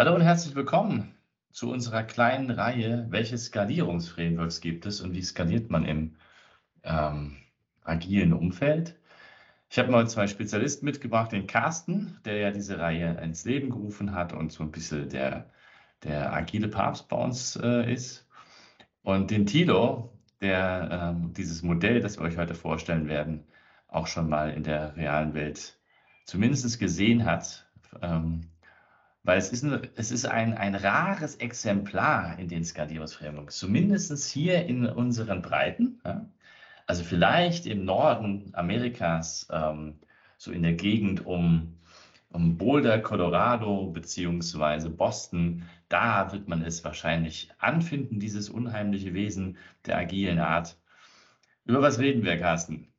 Hallo und herzlich willkommen zu unserer kleinen Reihe, welche Skalierungsframeworks gibt es und wie skaliert man im ähm, agilen Umfeld. Ich habe mal zwei Spezialisten mitgebracht, den Carsten, der ja diese Reihe ins Leben gerufen hat und so ein bisschen der, der agile Papst bei uns äh, ist. Und den Tilo, der ähm, dieses Modell, das wir euch heute vorstellen werden, auch schon mal in der realen Welt zumindest gesehen hat. Ähm, weil es ist, ein, es ist ein, ein rares Exemplar in den Skalierungsframeworks, zumindest hier in unseren Breiten. Ja? Also vielleicht im Norden Amerikas, ähm, so in der Gegend um, um Boulder, Colorado beziehungsweise Boston, da wird man es wahrscheinlich anfinden, dieses unheimliche Wesen der agilen Art. Über was reden wir, Carsten?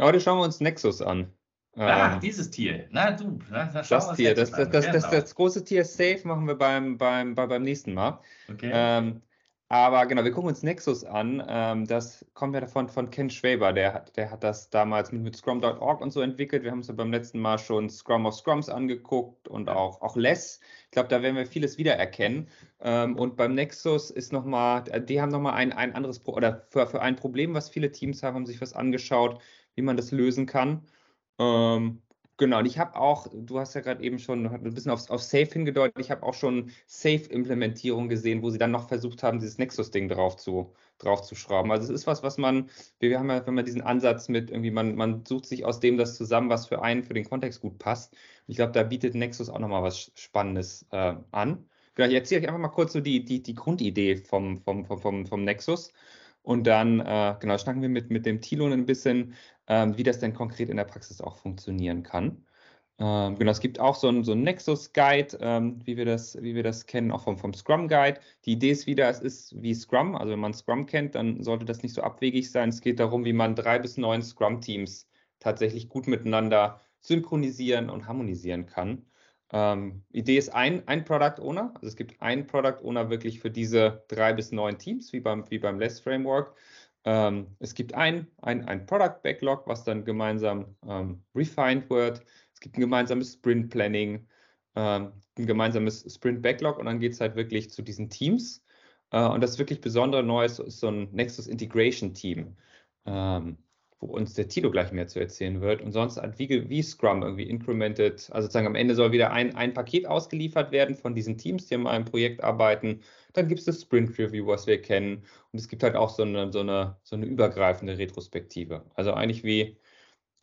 Heute schauen wir uns Nexus an. Ah, ähm, dieses Tier. Na du, na, das Tier. Das, das, das, das, das, große Tier Safe machen wir beim, beim, beim nächsten Mal. Okay. Ähm, aber genau, wir gucken uns Nexus an. Ähm, das kommt ja davon von Ken Schwaber. Der hat, der hat das damals mit, mit Scrum.org und so entwickelt. Wir haben uns ja beim letzten Mal schon Scrum of Scrums angeguckt und auch, auch Less. Ich glaube, da werden wir vieles wiedererkennen. Ähm, und beim Nexus ist nochmal, die haben nochmal ein, ein anderes, Pro oder für, für ein Problem, was viele Teams haben, haben sich was angeschaut, wie man das lösen kann. Ähm, genau, und ich habe auch, du hast ja gerade eben schon ein bisschen auf, auf Safe hingedeutet, ich habe auch schon Safe-Implementierung gesehen, wo sie dann noch versucht haben, dieses Nexus-Ding drauf zu, drauf zu schrauben. Also es ist was, was man, wir haben ja, wenn man diesen Ansatz mit irgendwie, man, man sucht sich aus dem das zusammen, was für einen, für den Kontext gut passt. Ich glaube, da bietet Nexus auch nochmal was Spannendes äh, an. Genau, ich erzähle euch einfach mal kurz so die, die, die Grundidee vom, vom, vom, vom, vom Nexus. Und dann, äh, genau, schnacken wir mit, mit dem Thilo ein bisschen, ähm, wie das denn konkret in der Praxis auch funktionieren kann. Ähm, genau, es gibt auch so einen so Nexus-Guide, ähm, wie, wir das, wie wir das kennen, auch vom, vom Scrum-Guide. Die Idee ist wieder, es ist wie Scrum, also wenn man Scrum kennt, dann sollte das nicht so abwegig sein. Es geht darum, wie man drei bis neun Scrum-Teams tatsächlich gut miteinander synchronisieren und harmonisieren kann. Ähm, Idee ist ein, ein Product Owner. Also es gibt einen Product Owner wirklich für diese drei bis neun Teams, wie beim, wie beim Less Framework. Ähm, es gibt ein, ein, ein Product Backlog, was dann gemeinsam ähm, refined wird. Es gibt ein gemeinsames Sprint Planning, ähm, ein gemeinsames Sprint Backlog und dann geht es halt wirklich zu diesen Teams. Äh, und das wirklich besondere Neues ist so ein Nexus Integration Team. Ähm, wo uns der Tilo gleich mehr zu erzählen wird. Und sonst halt wie, wie Scrum irgendwie incremented, also sozusagen am Ende soll wieder ein, ein Paket ausgeliefert werden von diesen Teams, die an einem Projekt arbeiten. Dann gibt es das Sprint Review, was wir kennen. Und es gibt halt auch so eine, so eine, so eine übergreifende Retrospektive. Also eigentlich wie,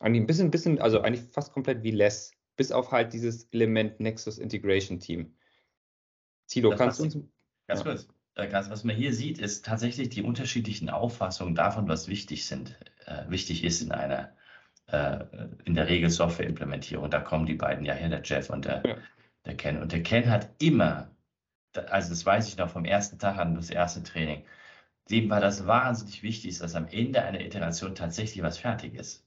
eigentlich ein bisschen, bisschen, also eigentlich fast komplett wie Less, bis auf halt dieses Element Nexus Integration Team. Tilo, das kannst du uns. Ganz kurz. Äh, was man hier sieht, ist tatsächlich die unterschiedlichen Auffassungen davon, was wichtig sind, äh, wichtig ist in einer äh, in der Regel Softwareimplementierung. Da kommen die beiden ja her, der Jeff und der, ja. der Ken. Und der Ken hat immer, also das weiß ich noch vom ersten Tag an, das erste Training, dem war das wahnsinnig wichtig, dass am Ende einer Iteration tatsächlich was fertig ist.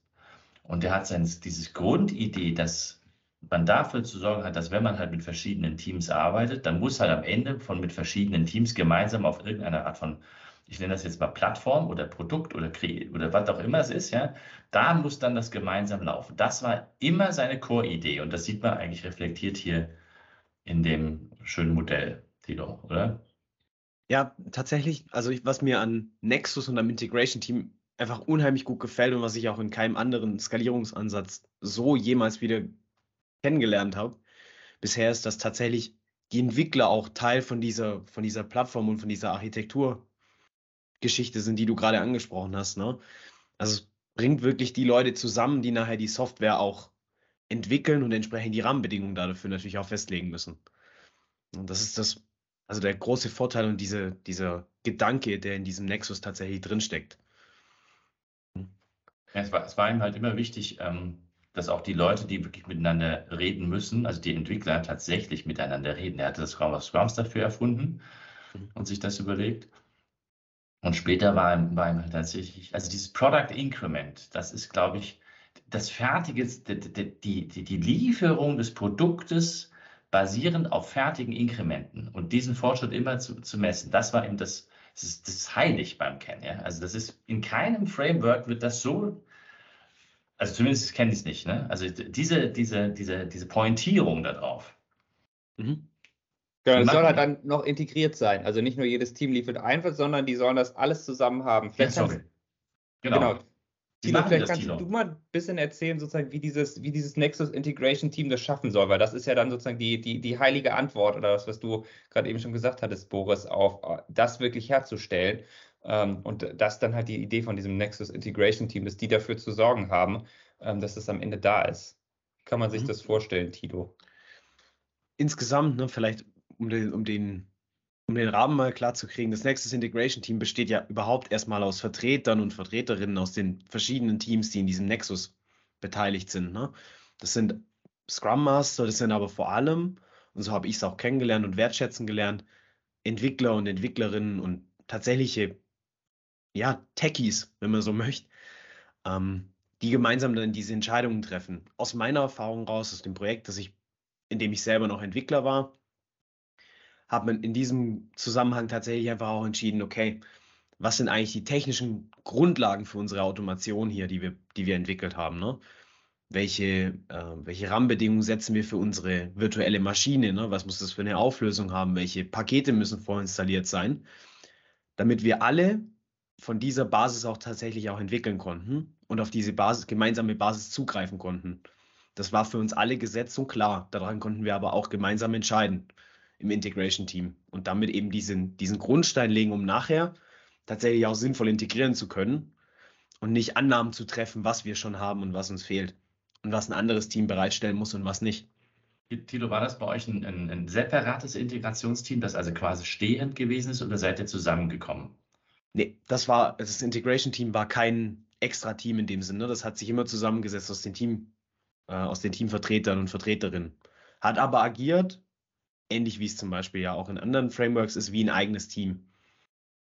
Und der hat sein, dieses Grundidee, dass man dafür zu sorgen hat, dass wenn man halt mit verschiedenen Teams arbeitet, dann muss halt am Ende von mit verschiedenen Teams gemeinsam auf irgendeine Art von, ich nenne das jetzt mal Plattform oder Produkt oder oder was auch immer es ist, ja, da muss dann das gemeinsam laufen. Das war immer seine Core-Idee und das sieht man eigentlich reflektiert hier in dem schönen Modell, Tilo, oder? Ja, tatsächlich, also ich, was mir an Nexus und am Integration Team einfach unheimlich gut gefällt und was ich auch in keinem anderen Skalierungsansatz so jemals wieder kennengelernt habe bisher, ist, dass tatsächlich die Entwickler auch Teil von dieser, von dieser Plattform und von dieser Architekturgeschichte sind, die du gerade angesprochen hast. Ne? Also es bringt wirklich die Leute zusammen, die nachher die Software auch entwickeln und entsprechend die Rahmenbedingungen dafür natürlich auch festlegen müssen. Und das ist das, also der große Vorteil und diese, dieser Gedanke, der in diesem Nexus tatsächlich drinsteckt. Ja, es, war, es war ihm halt immer wichtig, ähm, dass auch die Leute, die wirklich miteinander reden müssen, also die Entwickler tatsächlich miteinander reden. Er hatte das Scrum of Scrums dafür erfunden und sich das überlegt. Und später war war ihm halt tatsächlich, also dieses Product Increment, das ist, glaube ich, das Fertige, die, die, die, Lieferung des Produktes basierend auf fertigen Inkrementen und diesen Fortschritt immer zu, zu messen, das war ihm das, das ist, das ist heilig beim Kennen. Ja? Also das ist in keinem Framework wird das so also zumindest kenne ich es nicht, ne? Also diese, diese, diese, diese Pointierung darauf. Mhm. Genau, das soll halt dann noch integriert sein. Also nicht nur jedes Team liefert einfach, sondern die sollen das alles zusammen haben. Vielleicht ja, sorry. Genau. genau. Tilo, vielleicht kannst Tilo. du mal ein bisschen erzählen, sozusagen, wie dieses, wie dieses Nexus Integration Team das schaffen soll, weil das ist ja dann sozusagen die, die, die heilige Antwort oder das, was du gerade eben schon gesagt hattest, Boris, auf äh, das wirklich herzustellen. Ähm, und das dann halt die Idee von diesem Nexus Integration Team ist, die dafür zu sorgen haben, ähm, dass es am Ende da ist. Kann man sich mhm. das vorstellen, Tito? Insgesamt, ne, vielleicht um den, um den um den Rahmen mal klar zu kriegen, das Nexus Integration Team besteht ja überhaupt erstmal aus Vertretern und Vertreterinnen aus den verschiedenen Teams, die in diesem Nexus beteiligt sind. Ne? Das sind Scrum Master, das sind aber vor allem, und so habe ich es auch kennengelernt und wertschätzen gelernt, Entwickler und Entwicklerinnen und tatsächliche, ja, Techies, wenn man so möchte, ähm, die gemeinsam dann diese Entscheidungen treffen. Aus meiner Erfahrung raus, aus dem Projekt, das ich, in dem ich selber noch Entwickler war, hat man in diesem Zusammenhang tatsächlich einfach auch entschieden, okay, was sind eigentlich die technischen Grundlagen für unsere Automation hier, die wir, die wir entwickelt haben? Ne? Welche, äh, welche Rahmenbedingungen setzen wir für unsere virtuelle Maschine? Ne? Was muss das für eine Auflösung haben? Welche Pakete müssen vorinstalliert sein? Damit wir alle von dieser Basis auch tatsächlich auch entwickeln konnten und auf diese Basis, gemeinsame Basis zugreifen konnten. Das war für uns alle gesetzt und klar. Daran konnten wir aber auch gemeinsam entscheiden im Integration-Team und damit eben diesen, diesen Grundstein legen, um nachher tatsächlich auch sinnvoll integrieren zu können und nicht Annahmen zu treffen, was wir schon haben und was uns fehlt und was ein anderes Team bereitstellen muss und was nicht. Tilo, war das bei euch ein, ein, ein separates Integrationsteam, das also quasi stehend gewesen ist oder seid ihr zusammengekommen? Nee, das war, das Integration-Team war kein extra Team in dem Sinne. Das hat sich immer zusammengesetzt aus den Team, äh, aus den Teamvertretern und Vertreterinnen. Hat aber agiert ähnlich wie es zum Beispiel ja auch in anderen Frameworks ist, wie ein eigenes Team.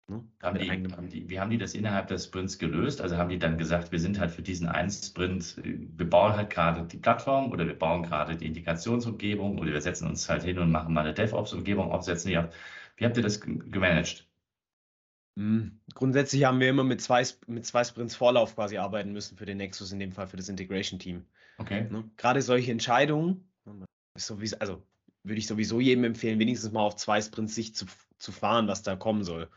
Ne? Haben die, haben die, wie haben die das innerhalb des Sprints gelöst? Also haben die dann gesagt, wir sind halt für diesen einen Sprint, wir bauen halt gerade die Plattform oder wir bauen gerade die Integrationsumgebung oder wir setzen uns halt hin und machen mal eine DevOps-Umgebung aufsetzen. Wie habt, wie habt ihr das gemanagt? Hm, grundsätzlich haben wir immer mit zwei, mit zwei Sprints Vorlauf quasi arbeiten müssen für den Nexus, in dem Fall für das Integration-Team. Okay. Ne? Gerade solche Entscheidungen, also würde ich sowieso jedem empfehlen, wenigstens mal auf zwei Sprints sich zu, zu fahren, was da kommen soll.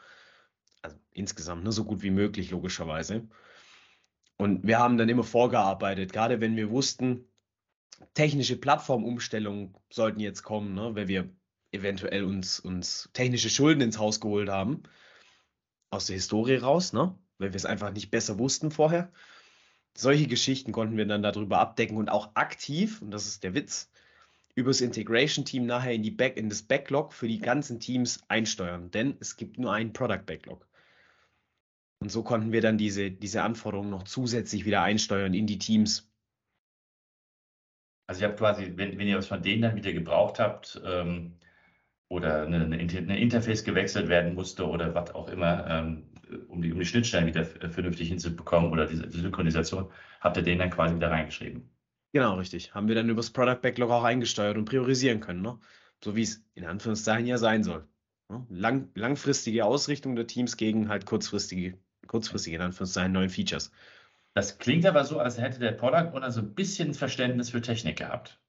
Also insgesamt nur so gut wie möglich, logischerweise. Und wir haben dann immer vorgearbeitet, gerade wenn wir wussten, technische Plattformumstellungen sollten jetzt kommen, ne, weil wir eventuell uns, uns technische Schulden ins Haus geholt haben, aus der Historie raus, ne, weil wir es einfach nicht besser wussten vorher. Solche Geschichten konnten wir dann darüber abdecken und auch aktiv, und das ist der Witz, übers Integration-Team nachher in, die Back in das Backlog für die ganzen Teams einsteuern, denn es gibt nur einen Product-Backlog. Und so konnten wir dann diese, diese Anforderungen noch zusätzlich wieder einsteuern in die Teams. Also ich habe quasi, wenn, wenn ihr was von denen dann wieder gebraucht habt ähm, oder eine, eine, eine, Interface gewechselt werden musste oder was auch immer, ähm, um, die, um die Schnittstellen wieder vernünftig hinzubekommen oder diese, diese Synchronisation, habt ihr den dann quasi wieder reingeschrieben. Genau, richtig. Haben wir dann übers Product Backlog auch eingesteuert und priorisieren können, ne? So wie es in Anführungszeichen ja sein soll. Ne? Lang, langfristige Ausrichtung der Teams gegen halt kurzfristige, kurzfristige in Anführungszeichen neuen Features. Das klingt aber so, als hätte der Product Owner so ein bisschen Verständnis für Technik gehabt.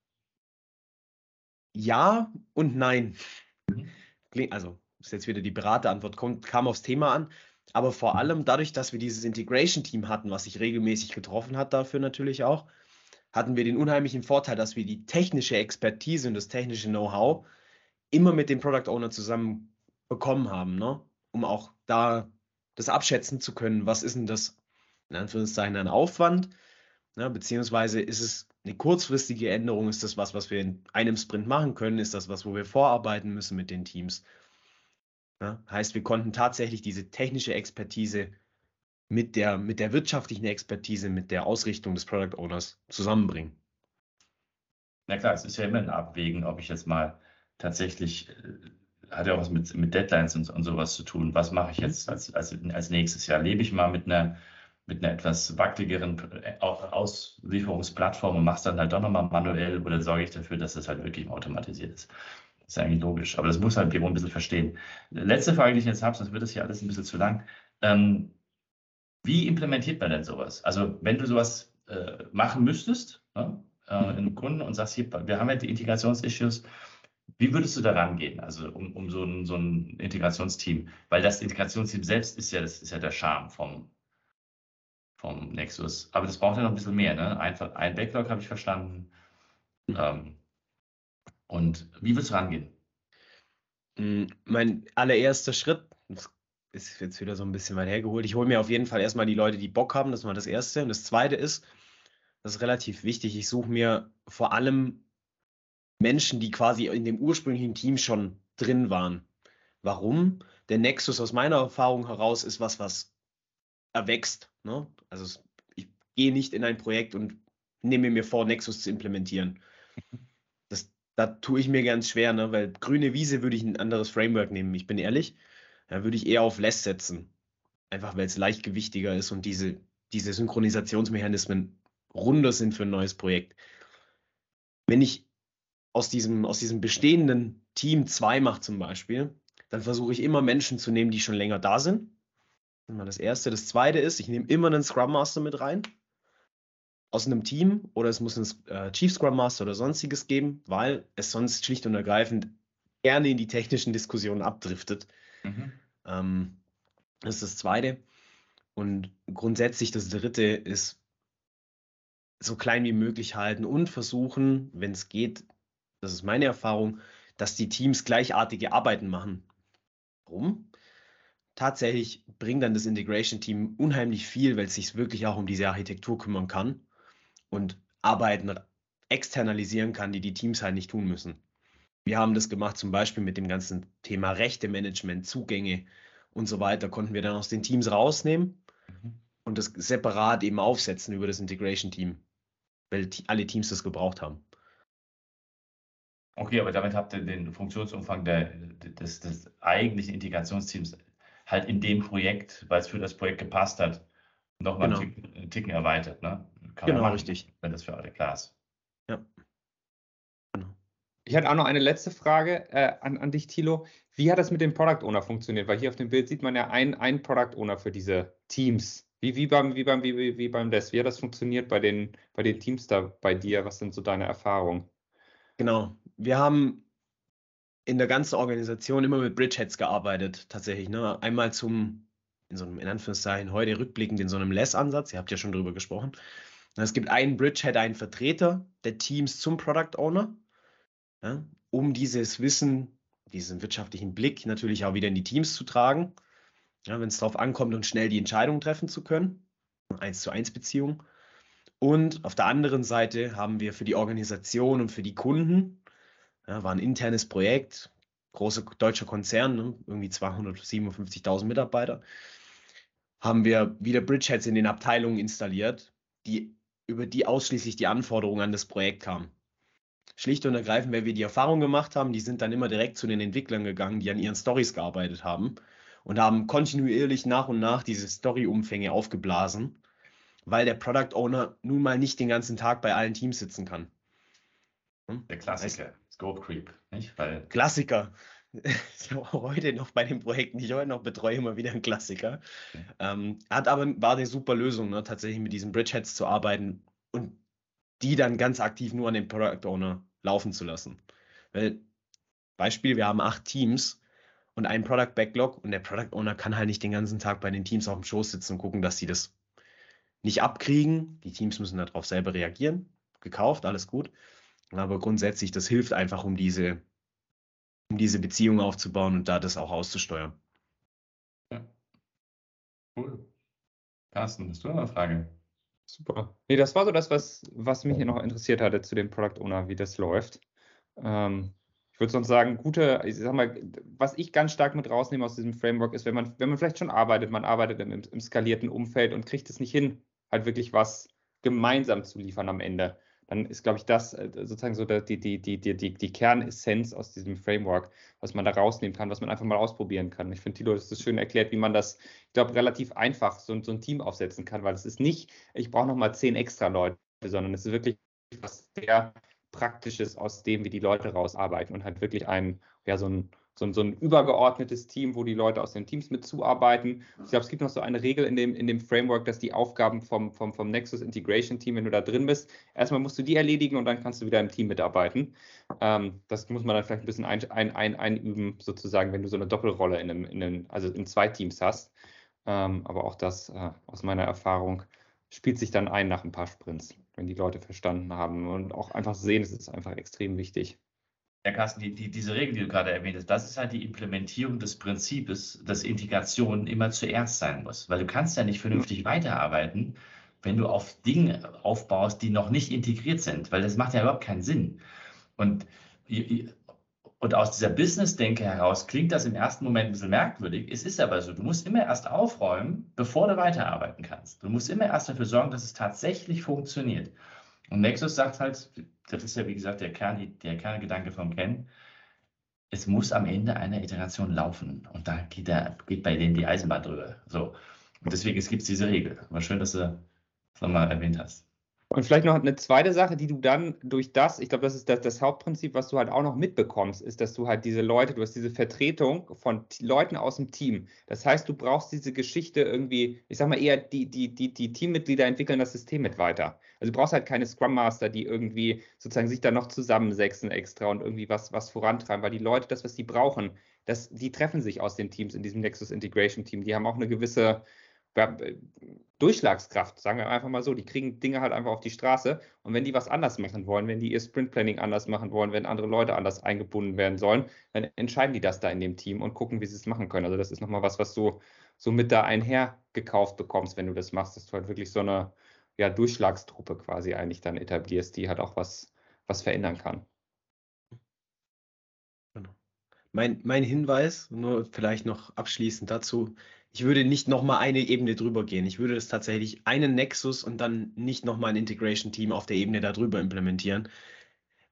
Ja und nein. Mhm. Also, ist jetzt wieder die Beraterantwort, kommt, kam aufs Thema an. Aber vor allem dadurch, dass wir dieses Integration-Team hatten, was sich regelmäßig getroffen hat, dafür natürlich auch, hatten wir den unheimlichen Vorteil, dass wir die technische Expertise und das technische Know-how immer mit dem Product Owner zusammen bekommen haben, ne? um auch da das abschätzen zu können, was ist denn das in Anführungszeichen ein Aufwand, ne? beziehungsweise ist es eine kurzfristige Änderung, ist das was, was wir in einem Sprint machen können, ist das was, wo wir vorarbeiten müssen mit den Teams. Ne? Heißt, wir konnten tatsächlich diese technische Expertise mit der, mit der wirtschaftlichen Expertise, mit der Ausrichtung des Product Owners zusammenbringen. Na klar, es ist ja immer ein Abwägen, ob ich jetzt mal tatsächlich, äh, hat ja auch was mit, mit Deadlines und, und sowas zu tun. Was mache ich jetzt als, als, als nächstes Jahr? Lebe ich mal mit einer, mit einer etwas wackeligeren äh, Auslieferungsplattform und mache es dann halt doch nochmal manuell oder sorge ich dafür, dass das halt wirklich automatisiert ist? Das ist eigentlich logisch, aber das muss halt Pivo ein bisschen verstehen. Letzte Frage, die ich jetzt habe, sonst wird das hier alles ein bisschen zu lang. Ähm, wie implementiert man denn sowas? Also wenn du sowas äh, machen müsstest, ne, äh, in Kunden und sagst, hier, wir haben ja die Integrationsissues, Wie würdest du da rangehen, also um, um so, ein, so ein Integrationsteam? Weil das Integrationsteam selbst ist ja, das ist ja der Charme vom, vom Nexus. Aber das braucht ja noch ein bisschen mehr, ne? Einfach ein Backlog habe ich verstanden. Ähm, und wie würdest du rangehen? Hm, mein allererster Schritt, das ist jetzt wieder so ein bisschen weit hergeholt. Ich hole mir auf jeden Fall erstmal die Leute, die Bock haben, das ist mal das Erste. Und das Zweite ist, das ist relativ wichtig, ich suche mir vor allem Menschen, die quasi in dem ursprünglichen Team schon drin waren. Warum? Der Nexus aus meiner Erfahrung heraus ist was, was erwächst. Ne? Also ich gehe nicht in ein Projekt und nehme mir vor, Nexus zu implementieren. Das, da tue ich mir ganz schwer, ne? weil grüne Wiese würde ich ein anderes Framework nehmen, ich bin ehrlich. Da würde ich eher auf Less setzen. Einfach weil es leichtgewichtiger ist und diese, diese Synchronisationsmechanismen runder sind für ein neues Projekt. Wenn ich aus diesem, aus diesem bestehenden Team zwei mache zum Beispiel, dann versuche ich immer Menschen zu nehmen, die schon länger da sind. Das Erste. Das Zweite ist, ich nehme immer einen Scrum Master mit rein aus einem Team oder es muss einen äh, Chief Scrum Master oder sonstiges geben, weil es sonst schlicht und ergreifend gerne in die technischen Diskussionen abdriftet. Mhm. Ähm, das ist das Zweite. Und grundsätzlich das Dritte ist so klein wie möglich halten und versuchen, wenn es geht, das ist meine Erfahrung, dass die Teams gleichartige Arbeiten machen. Warum? Tatsächlich bringt dann das Integration-Team unheimlich viel, weil es sich wirklich auch um diese Architektur kümmern kann und Arbeiten externalisieren kann, die die Teams halt nicht tun müssen. Wir haben das gemacht zum Beispiel mit dem ganzen Thema Rechte-Management, Zugänge und so weiter, konnten wir dann aus den Teams rausnehmen mhm. und das separat eben aufsetzen über das Integration-Team, weil alle Teams das gebraucht haben. Okay, aber damit habt ihr den Funktionsumfang der, des, des eigentlichen Integrationsteams halt in dem Projekt, weil es für das Projekt gepasst hat, nochmal genau. einen, Ticken, einen Ticken erweitert. Ne? Kann genau, machen, richtig. Wenn das für alle klar ist. Ja. Ich hatte auch noch eine letzte Frage äh, an, an dich, Thilo. Wie hat das mit dem Product Owner funktioniert? Weil hier auf dem Bild sieht man ja einen Product Owner für diese Teams. Wie, wie beim, wie beim, wie, wie beim Des. Wie hat das funktioniert bei den, bei den Teams da bei dir? Was sind so deine Erfahrungen? Genau. Wir haben in der ganzen Organisation immer mit Bridgeheads gearbeitet, tatsächlich. Ne? Einmal zum, in so einem, in Anführungszeichen, heute rückblickend in so einem Less-Ansatz. Ihr habt ja schon drüber gesprochen. Es gibt einen Bridgehead, einen Vertreter der Teams zum Product Owner, ja, um dieses Wissen, diesen wirtschaftlichen Blick natürlich auch wieder in die Teams zu tragen, ja, wenn es darauf ankommt und schnell die Entscheidung treffen zu können. Eins zu eins Beziehung. Und auf der anderen Seite haben wir für die Organisation und für die Kunden, ja, war ein internes Projekt, großer deutscher Konzern, ne, irgendwie 257.000 Mitarbeiter, haben wir wieder Bridgeheads in den Abteilungen installiert, die über die ausschließlich die Anforderungen an das Projekt kamen. Schlicht und ergreifend, weil wir die Erfahrung gemacht haben, die sind dann immer direkt zu den Entwicklern gegangen, die an ihren Stories gearbeitet haben und haben kontinuierlich nach und nach diese Story-Umfänge aufgeblasen, weil der Product Owner nun mal nicht den ganzen Tag bei allen Teams sitzen kann. Hm? Der Klassiker, Scope Creep, nicht? Weil Klassiker. heute noch bei den Projekten, die ich heute noch betreue, immer wieder ein Klassiker. Okay. Ähm, hat aber, war eine super Lösung, ne, tatsächlich mit diesen Bridgeheads zu arbeiten die dann ganz aktiv nur an den Product Owner laufen zu lassen. Weil, Beispiel, wir haben acht Teams und einen Product Backlog und der Product Owner kann halt nicht den ganzen Tag bei den Teams auf dem Schoß sitzen und gucken, dass sie das nicht abkriegen. Die Teams müssen darauf selber reagieren. Gekauft, alles gut. Aber grundsätzlich, das hilft einfach, um diese um diese Beziehung aufzubauen und da das auch auszusteuern. Ja. Cool. Carsten, hast du noch eine Frage? Super. Nee, das war so das, was, was mich hier noch interessiert hatte zu dem Product Owner, wie das läuft. Ähm, ich würde sonst sagen, gute, ich sag mal, was ich ganz stark mit rausnehme aus diesem Framework ist, wenn man, wenn man vielleicht schon arbeitet, man arbeitet im, im skalierten Umfeld und kriegt es nicht hin, halt wirklich was gemeinsam zu liefern am Ende dann ist, glaube ich, das äh, sozusagen so die, die, die, die, die, Kernessenz aus diesem Framework, was man da rausnehmen kann, was man einfach mal ausprobieren kann. Ich finde, Tilo, das ist schön erklärt, wie man das, ich glaube, relativ einfach so, so ein Team aufsetzen kann, weil es ist nicht, ich brauche nochmal zehn extra Leute, sondern es ist wirklich was sehr Praktisches aus dem, wie die Leute rausarbeiten und halt wirklich ein, ja, so ein, so, so ein übergeordnetes Team, wo die Leute aus den Teams mitzuarbeiten. Ich glaube, es gibt noch so eine Regel in dem, in dem Framework, dass die Aufgaben vom, vom, vom Nexus Integration Team, wenn du da drin bist, erstmal musst du die erledigen und dann kannst du wieder im Team mitarbeiten. Ähm, das muss man dann vielleicht ein bisschen ein, ein, ein, einüben, sozusagen, wenn du so eine Doppelrolle in einem, in einem also in zwei Teams hast. Ähm, aber auch das äh, aus meiner Erfahrung spielt sich dann ein nach ein paar Sprints, wenn die Leute verstanden haben und auch einfach sehen, es ist einfach extrem wichtig. Ja, Carsten, die, die, diese Regel, die du gerade erwähnt hast, das ist halt die Implementierung des Prinzips, dass Integration immer zuerst sein muss. Weil du kannst ja nicht vernünftig weiterarbeiten, wenn du auf Dinge aufbaust, die noch nicht integriert sind, weil das macht ja überhaupt keinen Sinn. Und, und aus dieser Business-Denke heraus klingt das im ersten Moment ein bisschen merkwürdig. Es ist aber so, du musst immer erst aufräumen, bevor du weiterarbeiten kannst. Du musst immer erst dafür sorgen, dass es tatsächlich funktioniert. Und Nexus sagt halt, das ist ja wie gesagt der, Kern, der Kerngedanke vom Ken, es muss am Ende einer Iteration laufen. Und da geht, der, geht bei denen die Eisenbahn drüber. So. Und deswegen gibt es diese Regel. Aber schön, dass du das nochmal erwähnt hast. Und vielleicht noch eine zweite Sache, die du dann durch das, ich glaube, das ist das, das, Hauptprinzip, was du halt auch noch mitbekommst, ist, dass du halt diese Leute, du hast diese Vertretung von Leuten aus dem Team. Das heißt, du brauchst diese Geschichte irgendwie, ich sag mal eher, die, die, die, die Teammitglieder entwickeln das System mit weiter. Also du brauchst halt keine Scrum Master, die irgendwie sozusagen sich da noch zusammensetzen extra und irgendwie was, was vorantreiben, weil die Leute, das, was die brauchen, das, die treffen sich aus den Teams in diesem Nexus Integration Team. Die haben auch eine gewisse Durchschlagskraft, sagen wir einfach mal so. Die kriegen Dinge halt einfach auf die Straße. Und wenn die was anders machen wollen, wenn die ihr Sprint Planning anders machen wollen, wenn andere Leute anders eingebunden werden sollen, dann entscheiden die das da in dem Team und gucken, wie sie es machen können. Also das ist nochmal was, was du so mit da einher gekauft bekommst, wenn du das machst, dass du halt wirklich so eine ja, Durchschlagstruppe quasi eigentlich dann etablierst, die halt auch was, was verändern kann. Genau. Mein, mein Hinweis, nur vielleicht noch abschließend dazu, ich würde nicht nochmal eine Ebene drüber gehen. Ich würde das tatsächlich einen Nexus und dann nicht nochmal ein Integration-Team auf der Ebene darüber implementieren,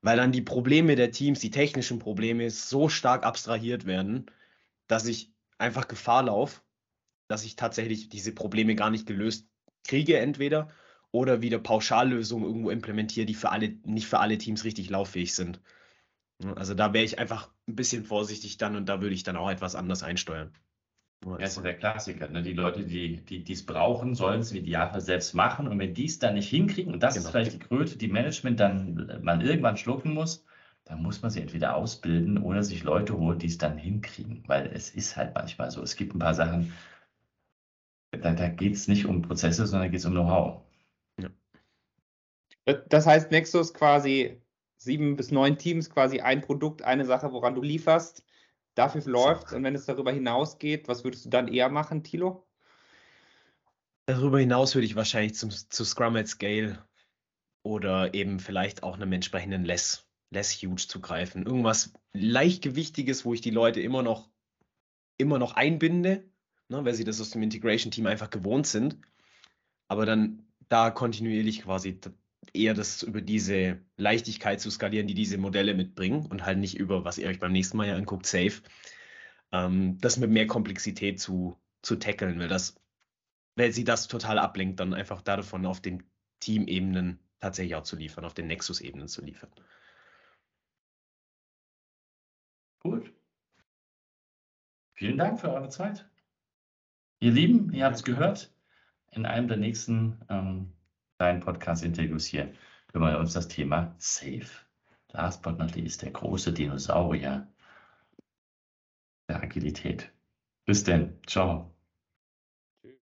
weil dann die Probleme der Teams, die technischen Probleme so stark abstrahiert werden, dass ich einfach Gefahr laufe, dass ich tatsächlich diese Probleme gar nicht gelöst kriege, entweder oder wieder Pauschallösungen irgendwo implementiere, die für alle, nicht für alle Teams richtig lauffähig sind. Also da wäre ich einfach ein bisschen vorsichtig dann und da würde ich dann auch etwas anders einsteuern. Ja, ist ja der Klassiker. Ne? Die Leute, die es brauchen, sollen es im Idealfall selbst machen. Und wenn die es dann nicht hinkriegen, und das genau. ist vielleicht die Kröte, die Management dann man irgendwann schlucken muss, dann muss man sie entweder ausbilden oder sich Leute holen, die es dann hinkriegen. Weil es ist halt manchmal so. Es gibt ein paar Sachen, da, da geht es nicht um Prozesse, sondern geht es um Know-how. Ja. Das heißt, Nexus quasi sieben bis neun Teams, quasi ein Produkt, eine Sache, woran du lieferst dafür läuft und wenn es darüber hinausgeht, was würdest du dann eher machen, Tilo? Darüber hinaus würde ich wahrscheinlich zum, zu Scrum at Scale oder eben vielleicht auch einem entsprechenden Less, Less Huge zugreifen. Irgendwas leichtgewichtiges, wo ich die Leute immer noch, immer noch einbinde, ne, weil sie das aus dem Integration-Team einfach gewohnt sind. Aber dann da kontinuierlich quasi eher das über diese Leichtigkeit zu skalieren, die diese Modelle mitbringen und halt nicht über, was ihr euch beim nächsten Mal ja anguckt, Safe, ähm, das mit mehr Komplexität zu, zu tackeln, weil das, weil sie das total ablenkt, dann einfach davon auf den Teamebenen tatsächlich auch zu liefern, auf den Nexus-Ebenen zu liefern. Gut. Vielen Dank für eure Zeit. Ihr Lieben, ihr habt es gehört. In einem der nächsten ähm, kleinen Podcast-Interviews hier kümmern wir uns das Thema Safe. Last but not least, der große Dinosaurier der Agilität. Bis denn. Ciao.